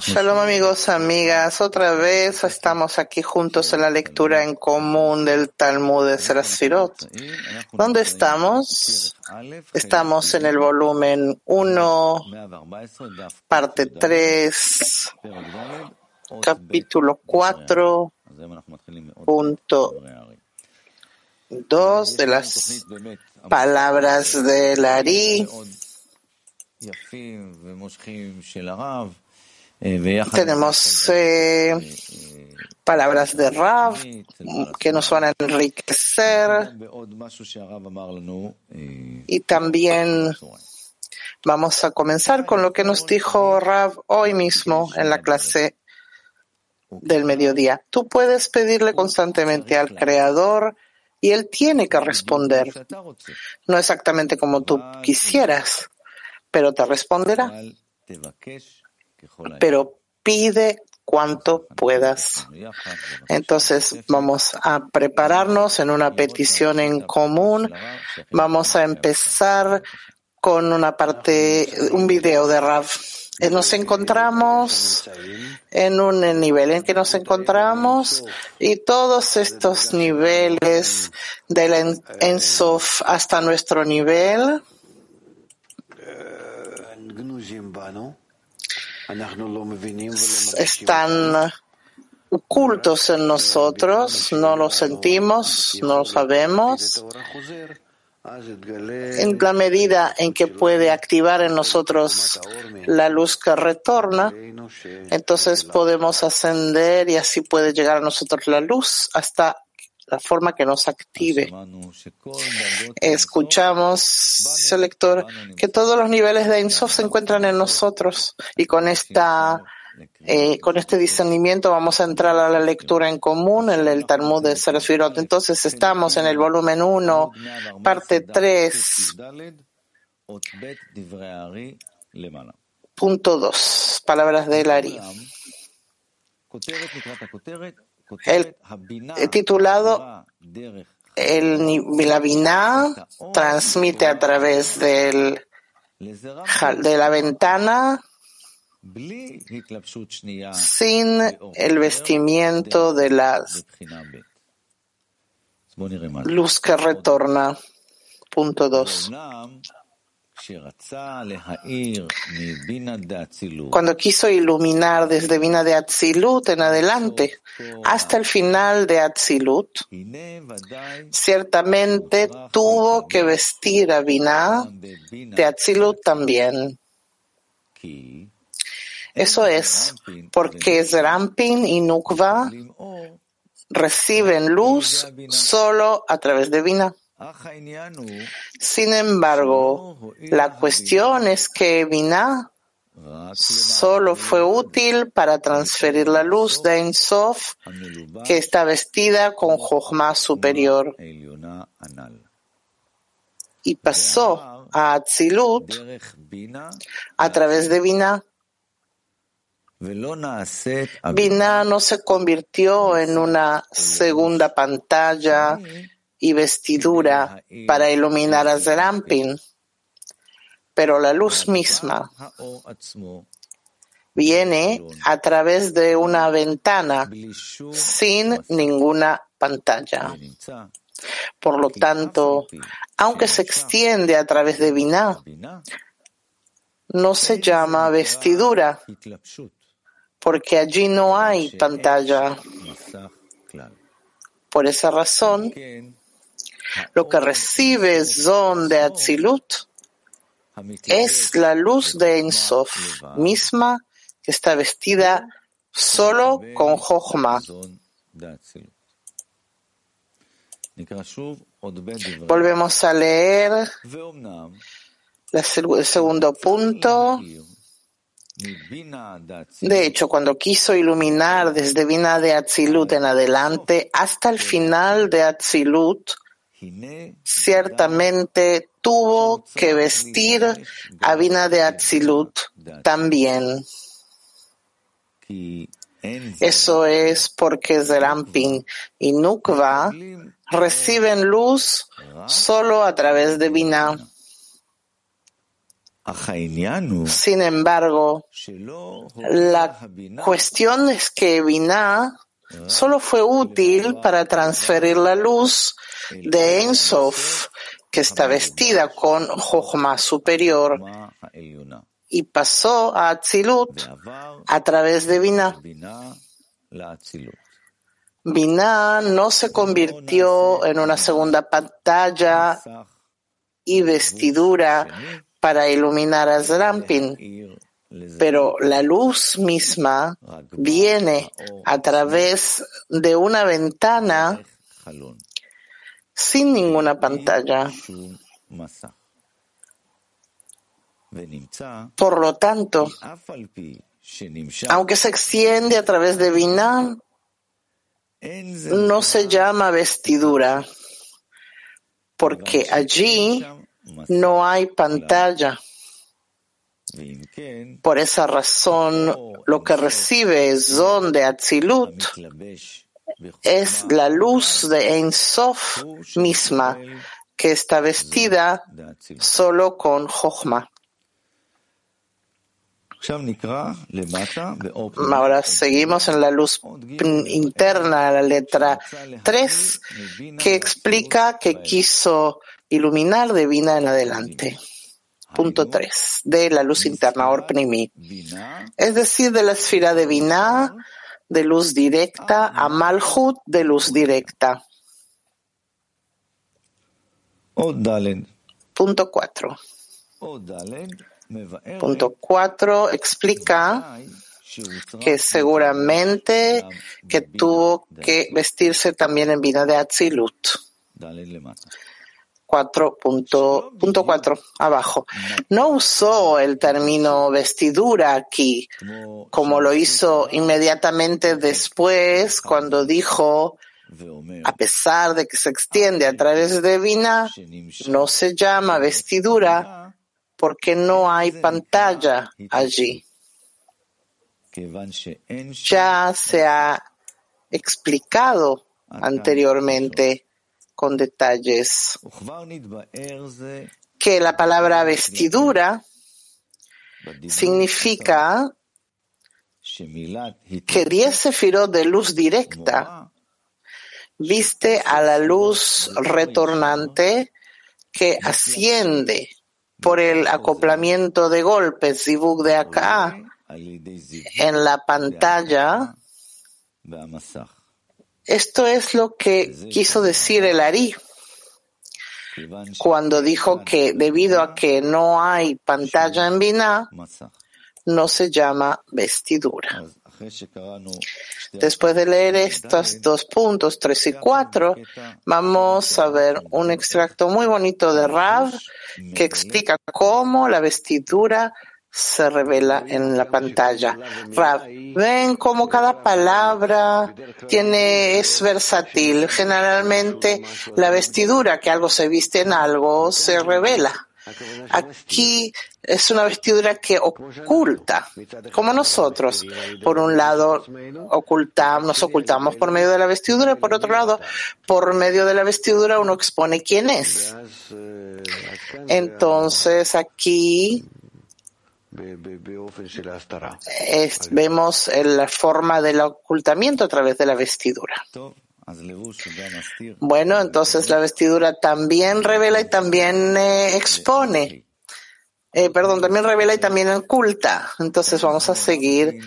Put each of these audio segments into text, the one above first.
Shalom amigos, amigas, otra vez estamos aquí juntos en la lectura en común del Talmud de Serasfirot. ¿Dónde estamos? Estamos en el volumen 1, parte 3, capítulo 4, punto 2 de las palabras del Ari. Tenemos eh, palabras de Rav que nos van a enriquecer. y también vamos a comenzar con lo que nos dijo Rav hoy mismo en la clase del mediodía. Tú puedes pedirle constantemente al Creador y Él tiene que responder. No exactamente como tú quisieras, pero te responderá. Pero pide cuanto puedas. Entonces vamos a prepararnos en una petición en común. Vamos a empezar con una parte, un video de Rav. Eh, nos encontramos en un nivel en que nos encontramos y todos estos niveles del Ensof hasta nuestro nivel están ocultos en nosotros, no lo sentimos, no lo sabemos. En la medida en que puede activar en nosotros la luz que retorna, entonces podemos ascender y así puede llegar a nosotros la luz hasta la forma que nos active. Escuchamos, selector, que todos los niveles de Insof se encuentran en nosotros y con esta eh, con este discernimiento vamos a entrar a la lectura en común en el Talmud de Serafirot. Entonces estamos en el volumen 1, parte 3, punto 2, palabras de Lari el, titulado el, la Binah transmite a través del, de la ventana sin el vestimiento de la luz que retorna. Punto 2. Cuando quiso iluminar desde Vina de Atzilut en adelante hasta el final de Atzilut, ciertamente tuvo que vestir a Vina de Atzilut también. Eso es porque Zerampin y Nukva reciben luz solo a través de Vina. Sin embargo, la cuestión es que Binah solo fue útil para transferir la luz de Ein Sof que está vestida con Jochma superior. Y pasó a Atzilut a través de Binah. Binah no se convirtió en una segunda pantalla y vestidura para iluminar a Zerampin, pero la luz misma viene a través de una ventana sin ninguna pantalla. Por lo tanto, aunque se extiende a través de Binah, no se llama vestidura, porque allí no hay pantalla. Por esa razón, lo que recibe Zon de Atzilut. Es la luz de Ensof misma que está vestida solo con Jochma. Volvemos a leer el segundo punto. De hecho, cuando quiso iluminar desde Vina de Atzilut en adelante hasta el final de Atzilut, ciertamente tuvo que vestir a Vina de Atzilut también. Eso es porque Zerampin y Nukva reciben luz solo a través de Vina. Sin embargo, la cuestión es que Binah solo fue útil para transferir la luz de Ensof, que está vestida con Jochma superior, y pasó a Atzilut a través de Binah. Binah no se convirtió en una segunda pantalla y vestidura para iluminar a Zrampin, pero la luz misma viene a través de una ventana sin ninguna pantalla. Por lo tanto, aunque se extiende a través de Binah, no se llama vestidura, porque allí no hay pantalla. Por esa razón, lo que recibe Zon de Atzilut es la luz de Ein Sof misma, que está vestida solo con Jochma. Ahora seguimos en la luz interna, la letra 3, que explica que quiso iluminar de Vina en adelante. Punto 3, de la luz interna, Orpnimi. Es decir, de la esfera de Vina, de luz directa, a Malhut, de luz directa. Punto 4. Punto 4 explica que seguramente que tuvo que vestirse también en vida de Atzilut. 4.4 abajo. No usó el término vestidura aquí, como lo hizo inmediatamente después cuando dijo, a pesar de que se extiende a través de Vina, no se llama vestidura porque no hay pantalla allí. Ya se ha explicado anteriormente con detalles que la palabra vestidura significa que diez sefirot de luz directa viste a la luz retornante que asciende por el acoplamiento de golpes, zibuk de acá, en la pantalla. Esto es lo que quiso decir el Ari cuando dijo que debido a que no hay pantalla en Binah, no se llama vestidura. Después de leer estos dos puntos, tres y cuatro, vamos a ver un extracto muy bonito de Rav que explica cómo la vestidura se revela en la pantalla. Rav, ven cómo cada palabra tiene, es versátil. Generalmente la vestidura, que algo se viste en algo, se revela. Aquí es una vestidura que oculta, como nosotros. Por un lado, ocultamos, nos ocultamos por medio de la vestidura y por otro lado, por medio de la vestidura uno expone quién es. Entonces aquí vemos la forma del ocultamiento a través de la vestidura. Bueno, entonces la vestidura también revela y también eh, expone. Eh, perdón, también revela y también oculta. Entonces vamos a seguir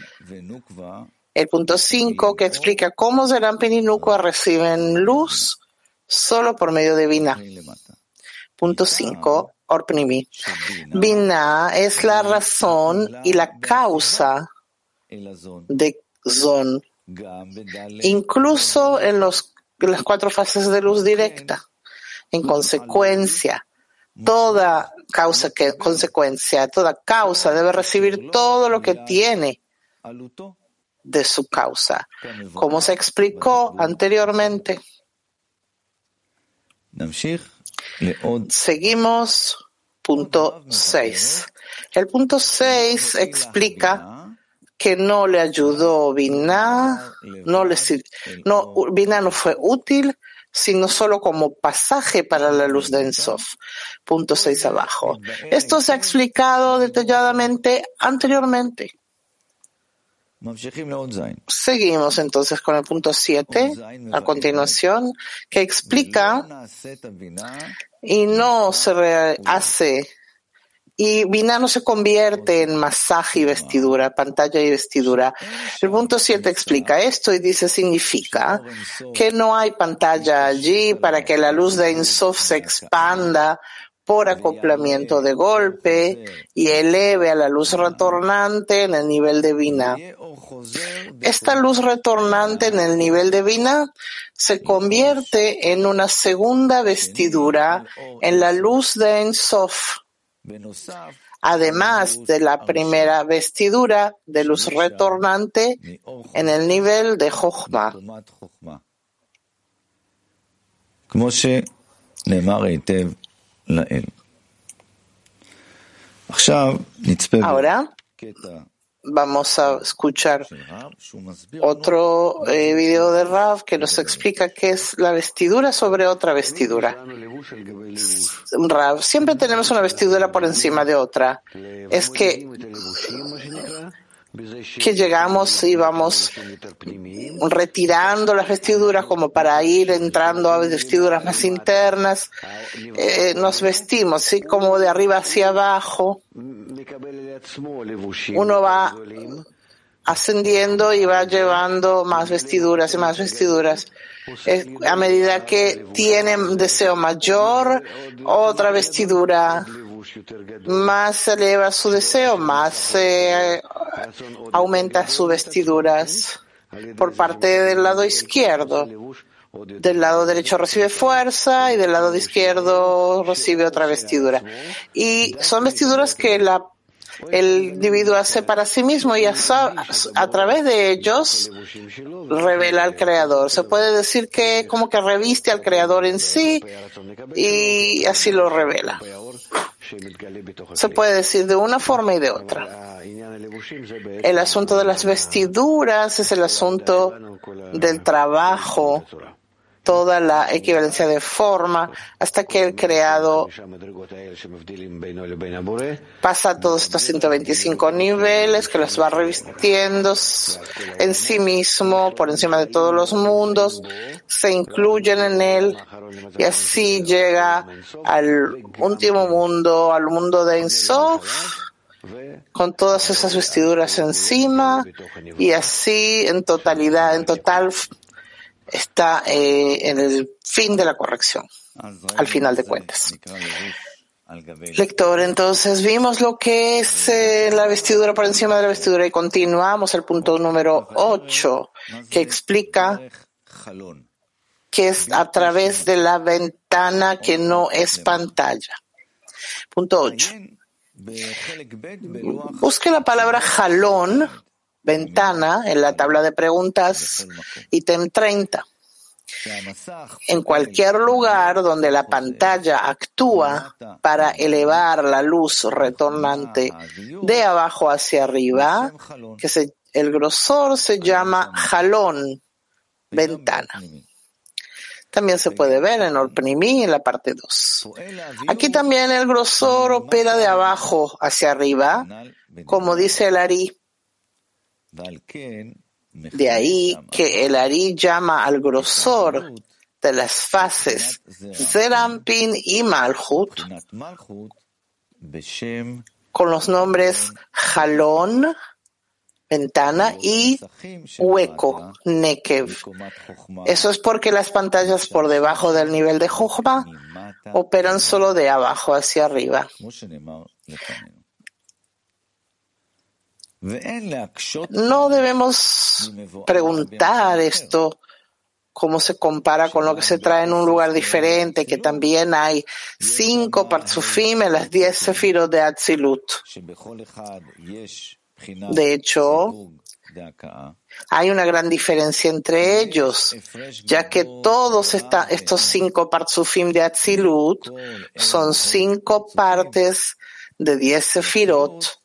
el punto 5 que explica cómo Zerampen y Nukwa reciben luz solo por medio de Vina. Punto 5, Orpnimi. Vina es la razón y la causa de Zon. Incluso en, los, las cuatro fases de luz directa. En consecuencia, toda causa que consecuencia, toda causa debe recibir todo lo que tiene de su causa, como se explicó anteriormente. Seguimos punto 6. El punto 6 explica que no le ayudó Binah, no le no, no fue útil sino solo como pasaje para la luz de Ensof. Punto 6 abajo. Esto se ha explicado detalladamente anteriormente. Seguimos entonces con el punto 7 a continuación, que explica y no se hace. Y Binah no se convierte en masaje y vestidura, pantalla y vestidura. El punto 7 explica esto y dice significa que no hay pantalla allí para que la luz de Ensof se expanda por acoplamiento de golpe y eleve a la luz retornante en el nivel de Vina. Esta luz retornante en el nivel de Vina se convierte en una segunda vestidura en la luz de Ensof. Además de la primera vestidura de luz retornante en el nivel de Jochma. Ahora vamos a escuchar otro eh, video de Rav que nos explica qué es la vestidura sobre otra vestidura. Rav, siempre tenemos una vestidura por encima de otra. Es que que llegamos y vamos retirando las vestiduras como para ir entrando a vestiduras más internas. Eh, nos vestimos, ¿sí? como de arriba hacia abajo. Uno va ascendiendo y va llevando más vestiduras y más vestiduras. a medida que tiene deseo mayor, otra vestidura más eleva su deseo, más aumenta sus vestiduras por parte del lado izquierdo. Del lado derecho recibe fuerza y del lado izquierdo recibe otra vestidura. Y son vestiduras que la el individuo hace para sí mismo y a, a, través de ellos revela al creador. Se puede decir que como que reviste al creador en sí y así lo revela. Se puede decir de una forma y de otra. El asunto de las vestiduras es el asunto del trabajo toda la equivalencia de forma hasta que el creado pasa todos estos 125 niveles que los va revistiendo en sí mismo, por encima de todos los mundos, se incluyen en él y así llega al último mundo, al mundo de Ensof con todas esas vestiduras encima y así en totalidad, en total está eh, en el fin de la corrección, al final de cuentas. Lector, entonces vimos lo que es eh, la vestidura por encima de la vestidura y continuamos al punto número 8 que explica que es a través de la ventana que no es pantalla. Punto 8. Busque la palabra jalón ventana en la tabla de preguntas, ítem 30. En cualquier lugar donde la pantalla actúa para elevar la luz retornante de abajo hacia arriba, que el grosor se llama jalón, ventana. También se puede ver en Orpnimi en la parte 2. Aquí también el grosor opera de abajo hacia arriba, como dice el Ari de ahí que el Ari llama al grosor de las fases Zerampin y Malhut con los nombres Jalón, ventana y hueco, Nekev. Eso es porque las pantallas por debajo del nivel de Jochma operan solo de abajo hacia arriba. No debemos preguntar esto cómo se compara con lo que se trae en un lugar diferente, que también hay cinco parzufim en las diez sefirot de Atzilut. De hecho, hay una gran diferencia entre ellos, ya que todos estos cinco parzufim de Atzilut son cinco partes de diez sefirot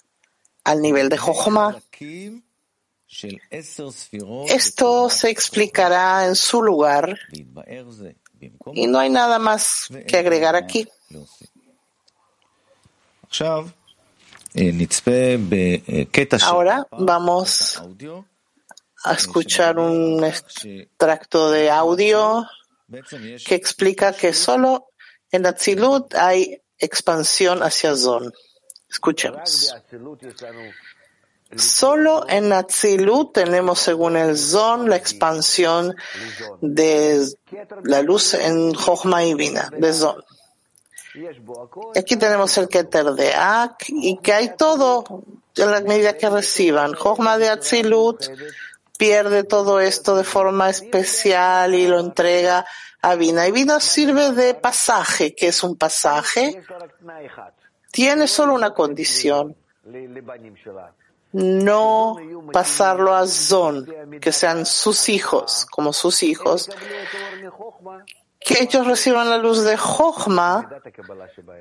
al nivel de Jochma. Esto se explicará en su lugar Y no hay nada más que agregar aquí. Ahora vamos a escuchar un extracto de audio que explica que solo en Atzilut hay expansión hacia Zon. Escuchemos. Solo en Atzilut tenemos, según el Zon, la expansión de la luz en Jochma y Vina, de Zon. Aquí tenemos el Keter de Ak y que hay todo en la medida que reciban. Jochma de Atzilut pierde todo esto de forma especial y lo entrega a Vina. Y Vina sirve de pasaje. que es un pasaje? Tiene solo una condición. No pasarlo a Zon, que sean sus hijos, como sus hijos, que ellos reciban la luz de Jochma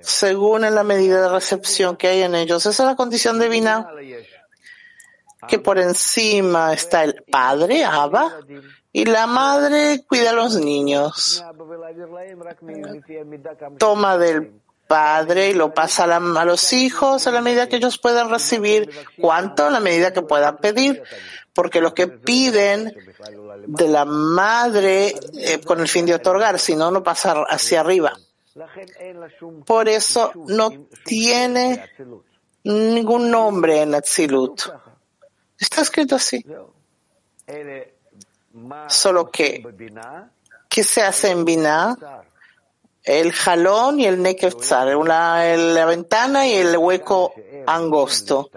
según en la medida de recepción que hay en ellos. Esa es la condición divina que por encima está el padre, Abba, y la madre cuida a los niños. Toma del padre y lo pasa a, los hijos a la medida que ellos puedan recibir. ¿Cuánto? A la medida que puedan pedir. Porque lo que piden de la madre eh, con el fin de otorgar, si no, no pasa hacia arriba. Por eso no tiene ningún nombre en Atzilut. Está escrito así. Solo que, ¿qué se hace en Binah? El jalón y el nekevzar, la ventana y el hueco angosto.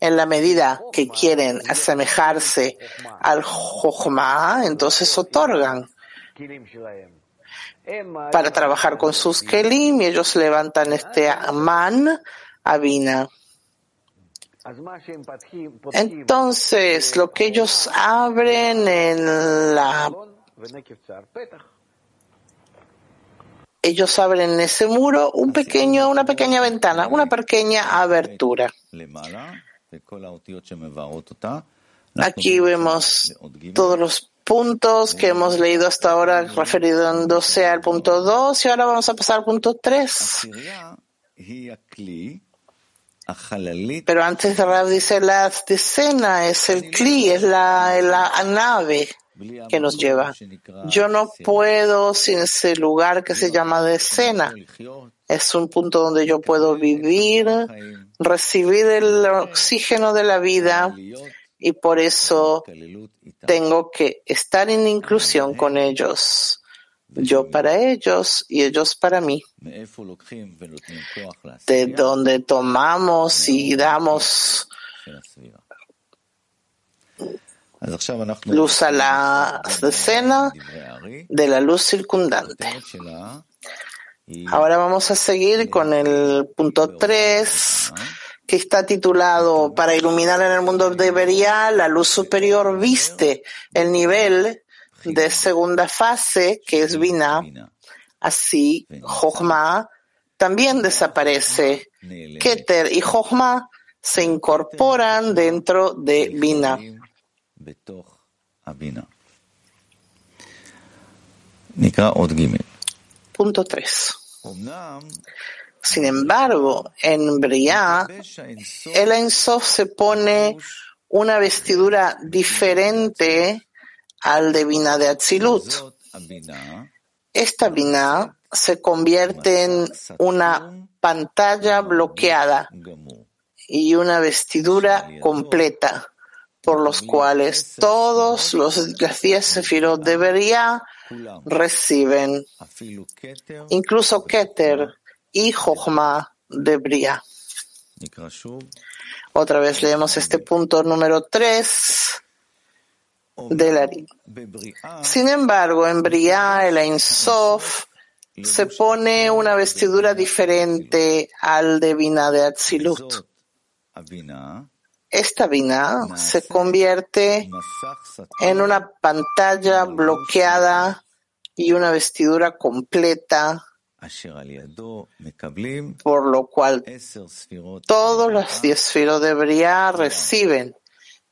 En la medida que quieren asemejarse al Jochma, entonces otorgan para trabajar con sus kelim y ellos levantan este man a Bina. Entonces, lo que ellos abren en la ellos abren en ese muro un pequeño, una pequeña ventana, una pequeña abertura. Aquí vemos todos los puntos que hemos leído hasta ahora refiriéndose al punto 2 y ahora vamos a pasar al punto 3. Pero antes de Rab dice la decena es el cli, es la, la nave que nos lleva. Yo no puedo sin ese lugar que se llama decena. Es un punto donde yo puedo vivir, recibir el oxígeno de la vida y por eso tengo que estar en inclusión con ellos yo para ellos y ellos para mí. De donde tomamos y damos luz a la escena de la luz circundante. Ahora vamos a seguir con el punto 3 que está titulado Para iluminar en el mundo de Beria, la luz superior viste el nivel de segunda fase, que es Bina, así Jochma también desaparece. Keter y Jochma se incorporan dentro de Bina. Punto 3. Sin embargo, en Briah, el Ensof se pone una vestidura diferente al de Bina de Atzilut. Esta Bina se convierte en una pantalla bloqueada y una vestidura completa, por los cuales todos los las diez sefirot de Beria reciben, incluso Keter y Jochma de Beria. Otra vez leemos este punto número 3 de la Sin embargo, en Briah, el Ein Sof, se pone una vestidura diferente al de Bina de Atzilut. Esta Bina se convierte en una pantalla bloqueada y una vestidura completa, por lo cual todos los diez filos de Briah reciben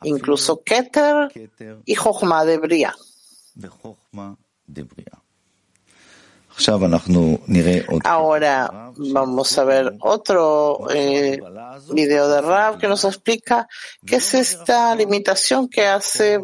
incluso Keter y Jochma de Bria. Ahora vamos a ver otro eh, video de Rav que nos explica qué es esta limitación que hace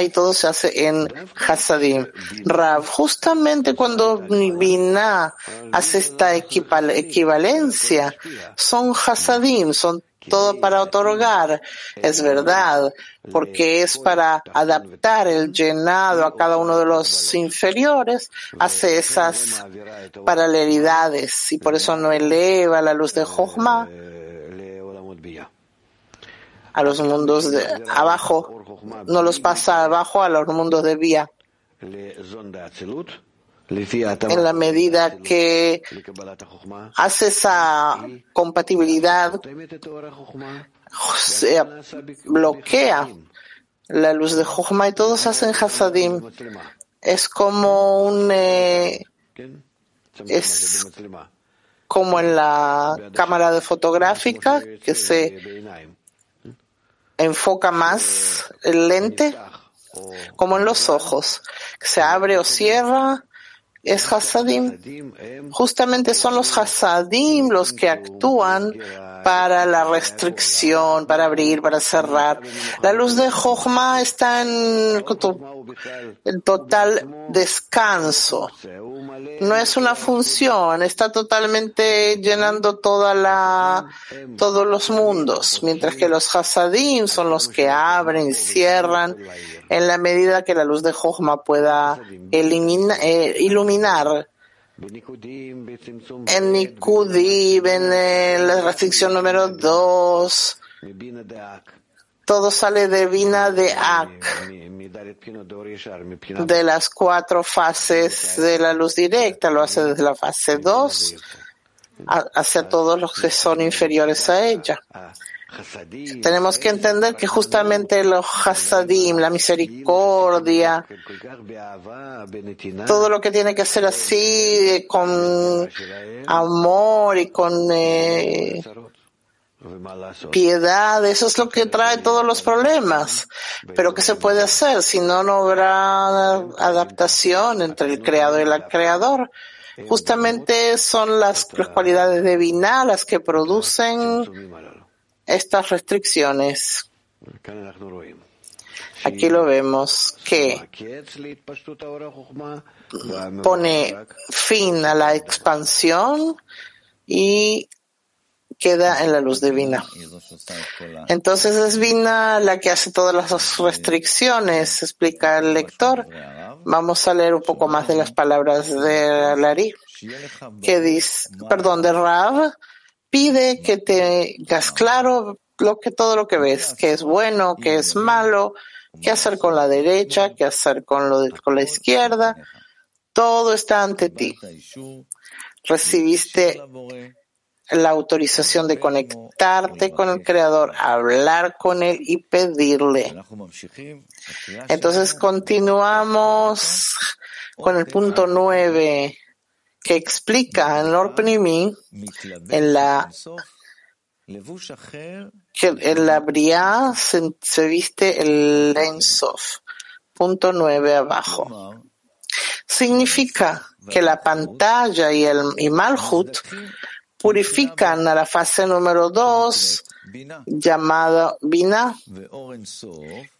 y todo se hace en Hasadim. Rav, justamente cuando Binah hace esta equivalencia, son Hasadim, son todo para otorgar. Es verdad, porque es para adaptar el llenado a cada uno de los inferiores, hace esas paralelidades y por eso no eleva la luz de Jochma a los mundos de abajo, no los pasa abajo a los mundos de vía. En la medida que hace esa compatibilidad, se bloquea la luz de Jochma y todos hacen Hasadim. Es como un. Eh, es como en la cámara de fotográfica que se enfoca más el lente, como en los ojos, se abre o cierra, es Hasadim. Justamente son los Hasadim los que actúan para la restricción, para abrir, para cerrar. La luz de Jochma está en, total descanso. No es una función, está totalmente llenando toda la, todos los mundos, mientras que los Hasadim son los que abren y cierran en la medida que la luz de Jochma pueda eh, iluminar en Nikudim, en la restricción número 2, todo sale de Vina de Ak, de las cuatro fases de la luz directa, lo hace desde la fase 2 hacia todos los que son inferiores a ella. Tenemos que entender que justamente los hasadim, la misericordia, todo lo que tiene que ser así, con amor y con eh, piedad, eso es lo que trae todos los problemas. Pero ¿qué se puede hacer si no, no habrá adaptación entre el creador y el creador? Justamente son las, las cualidades de Binah las que producen estas restricciones. Aquí lo vemos que pone fin a la expansión y queda en la luz divina. Entonces es Vina la que hace todas las restricciones, explica el lector. Vamos a leer un poco más de las palabras de Lari, que dice, perdón, de Rav, pide que tengas claro lo que, todo lo que ves, que es bueno, que es malo, qué hacer con la derecha, qué hacer con, lo con la izquierda. Todo está ante ti. Recibiste la autorización de conectarte con el Creador, hablar con Él y pedirle. Entonces continuamos con el punto nueve que explica en Orpenimi, en la que en la Briá se, viste el Ensof, punto nueve abajo. Significa que la pantalla y el y Malhut purifican a la fase número dos, llamada Bina,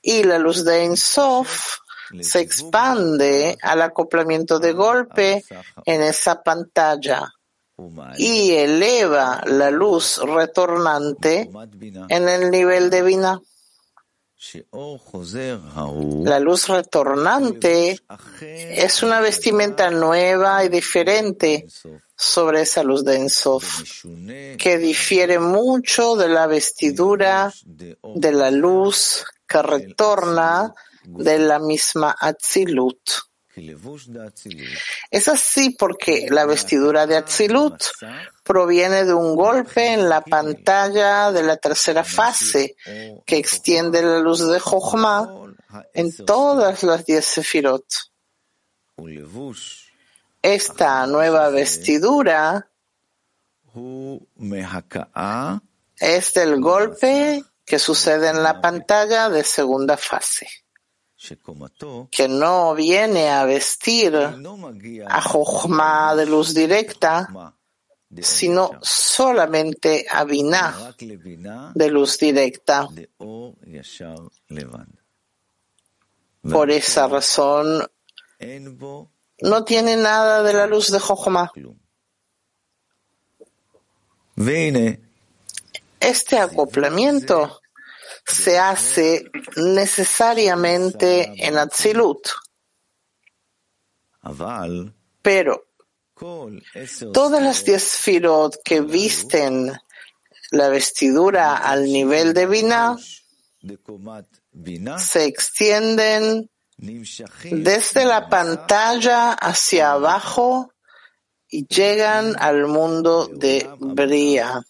y la luz de Ensof se expande al acoplamiento de golpe en esa pantalla y eleva la luz retornante en el nivel de Vina. La luz retornante es una vestimenta nueva y diferente sobre esa luz de Ensof, que difiere mucho de la vestidura de la luz que retorna de la misma Atzilut. Es así porque la vestidura de Atzilut proviene de un golpe en la pantalla de la tercera fase que extiende la luz de Jochma en todas las diez sefirot. Esta nueva vestidura es del golpe que sucede en la pantalla de segunda fase. Que no viene a vestir a Jochma de luz directa, sino solamente a Binah de luz directa. Por esa razón, no tiene nada de la luz de Jochma. Este acoplamiento se hace necesariamente en Atzilut. Pero todas las diez firot que visten la vestidura al nivel de Binah se extienden desde la pantalla hacia abajo y llegan al mundo de Bria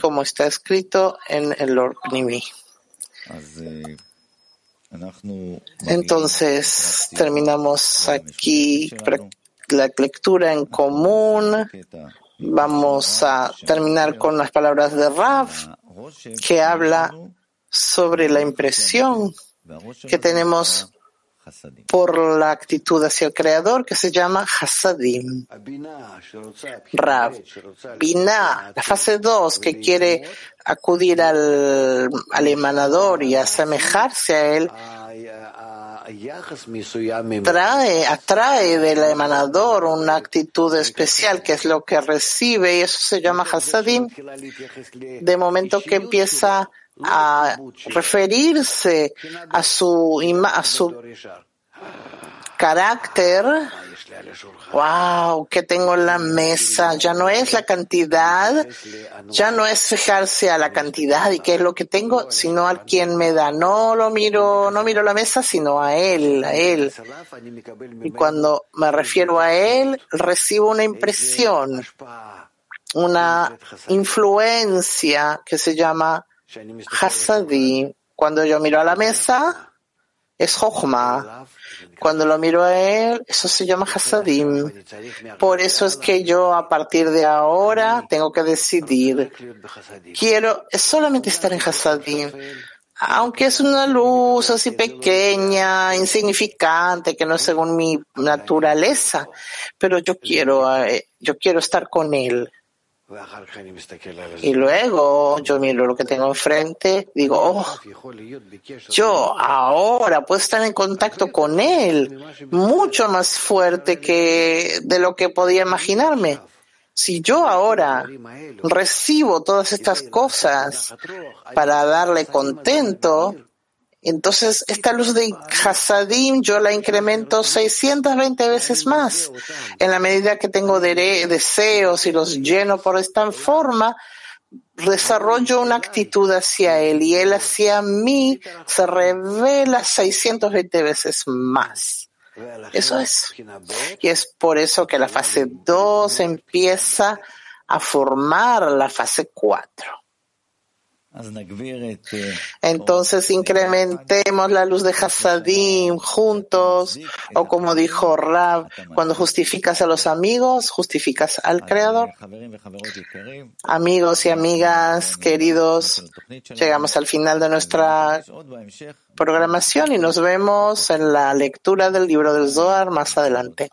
como está escrito en el Orpnimi. Entonces, terminamos aquí la lectura en común. Vamos a terminar con las palabras de Rav, que habla sobre la impresión que tenemos por la actitud hacia el Creador que se llama Hasadim. Rav, Binah, la fase 2 que quiere acudir al, al emanador y asemejarse a él, trae, atrae del emanador una actitud especial que es lo que recibe y eso se llama Hasadim. De momento que empieza a referirse a su, a su carácter, wow, que tengo en la mesa, ya no es la cantidad, ya no es fijarse a la cantidad y qué es lo que tengo, sino al quien me da. No lo miro, no miro la mesa, sino a él, a él. Y cuando me refiero a él, recibo una impresión, una influencia que se llama Hasadi. Cuando yo miro a la mesa, es Jochma. Cuando lo miro a él, eso se llama Hasadim. Por eso es que yo a partir de ahora tengo que decidir. Quiero solamente estar en Hasadim. Aunque es una luz así pequeña, insignificante, que no es según mi naturaleza, pero yo quiero, eh, yo quiero estar con él. Y luego yo miro lo que tengo enfrente, digo, oh, yo ahora puedo estar en contacto con él mucho más fuerte que de lo que podía imaginarme. Si yo ahora recibo todas estas cosas para darle contento, entonces, esta luz de Hasadim yo la incremento 620 veces más. En la medida que tengo deseos y los lleno por esta forma, desarrollo una actitud hacia Él y Él hacia mí se revela 620 veces más. Eso es. Y es por eso que la fase 2 empieza a formar la fase 4. Entonces incrementemos la luz de Hasadim juntos, o como dijo Rab, cuando justificas a los amigos, justificas al Creador. Amigos y amigas queridos, llegamos al final de nuestra programación y nos vemos en la lectura del libro del Zohar más adelante.